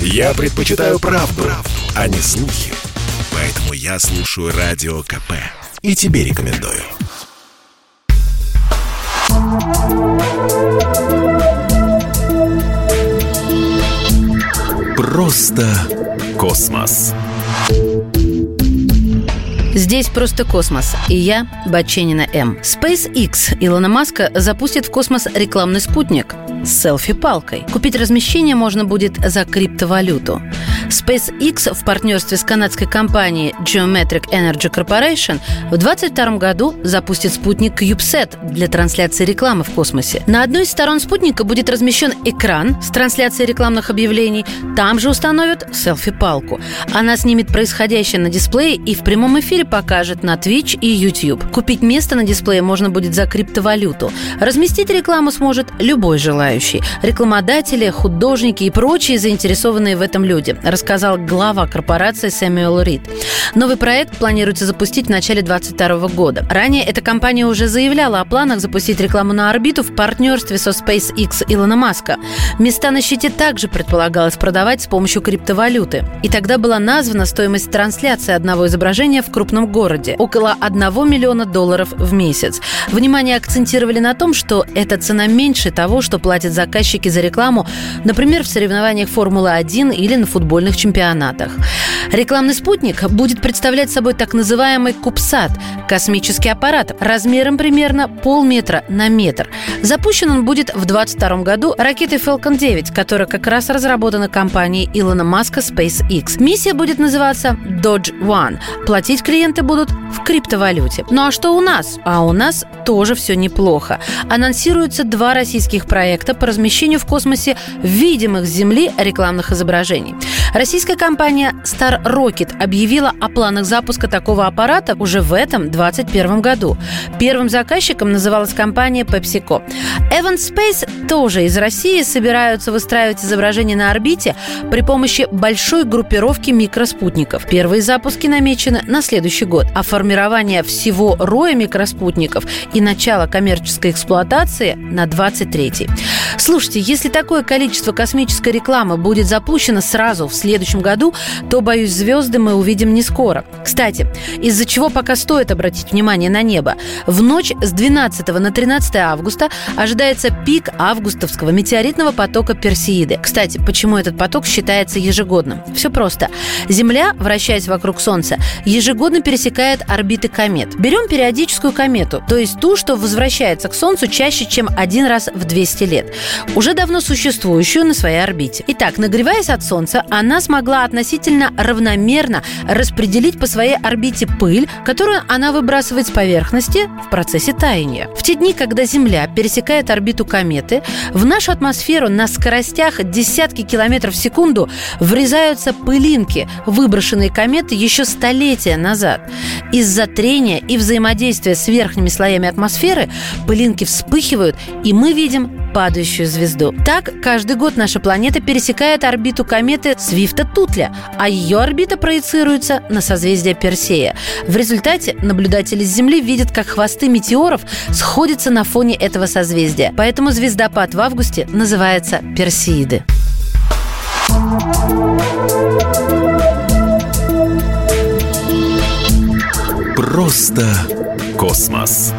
Я предпочитаю правду, правду, а не слухи. Поэтому я слушаю Радио КП. И тебе рекомендую. Просто космос. Здесь просто космос. И я, Баченина М. SpaceX Илона Маска запустит в космос рекламный спутник с селфи-палкой. Купить размещение можно будет за криптовалюту. SpaceX в партнерстве с канадской компанией Geometric Energy Corporation в 2022 году запустит спутник CubeSat для трансляции рекламы в космосе. На одной из сторон спутника будет размещен экран с трансляцией рекламных объявлений. Там же установят селфи-палку. Она снимет происходящее на дисплее и в прямом эфире покажет на Twitch и YouTube. Купить место на дисплее можно будет за криптовалюту. Разместить рекламу сможет любой желающий. Рекламодатели, художники и прочие заинтересованные в этом люди, рассказал глава корпорации Сэмюэл Рид. Новый проект планируется запустить в начале 2022 года. Ранее эта компания уже заявляла о планах запустить рекламу на орбиту в партнерстве со SpaceX Илона Маска. Места на щите также предполагалось продавать с помощью криптовалюты. И тогда была названа стоимость трансляции одного изображения в крупном городе – около 1 миллиона долларов в месяц. Внимание акцентировали на том, что эта цена меньше того, что платят заказчики за рекламу, например, в соревнованиях Формулы-1 или на футбольных чемпионатах. Рекламный спутник будет представлять собой так называемый Кубсат – космический аппарат размером примерно полметра на метр. Запущен он будет в 2022 году ракетой Falcon 9, которая как раз разработана компанией Илона Маска SpaceX. Миссия будет называться Dodge One. Платить клиенты будут в криптовалюте. Ну а что у нас? А у нас тоже все неплохо. Анонсируются два российских проекта по размещению в космосе видимых с Земли рекламных изображений. Российская компания Star Rocket объявила о планах запуска такого аппарата уже в этом 2021 году. Первым заказчиком называлась компания PepsiCo. Evan Space тоже из России собираются выстраивать изображения на орбите при помощи большой группировки микроспутников. Первые запуски намечены на следующий год, а формирование всего роя микроспутников и начало коммерческой эксплуатации на 23-й. Слушайте, если такое количество космической рекламы будет запущено сразу в следующем году, то, боюсь, звезды мы увидим не скоро. Кстати, из-за чего пока стоит обратить внимание на небо. В ночь с 12 на 13 августа ожидается пик августовского метеоритного потока Персеиды. Кстати, почему этот поток считается ежегодным? Все просто. Земля, вращаясь вокруг Солнца, ежегодно пересекает орбиты комет. Берем периодическую комету, то есть ту, что возвращается к Солнцу чаще, чем один раз в 200 лет. Уже давно существующую на своей орбите. Итак, нагреваясь от Солнца, она смогла относительно равномерно распределить по своей орбите пыль, которую она выбрасывает с поверхности в процессе таяния. В те дни, когда Земля пересекает орбиту кометы, в нашу атмосферу на скоростях десятки километров в секунду врезаются пылинки, выброшенные кометы еще столетия назад. Из-за трения и взаимодействия с верхними слоями атмосферы пылинки вспыхивают, и мы видим падающую звезду. Так, каждый год наша планета пересекает орбиту кометы Свифта Тутля, а ее орбита проецируется на созвездие Персея. В результате наблюдатели с Земли видят, как хвосты метеоров сходятся на фоне этого созвездия. Поэтому звездопад в августе называется Персеиды. Просто космос.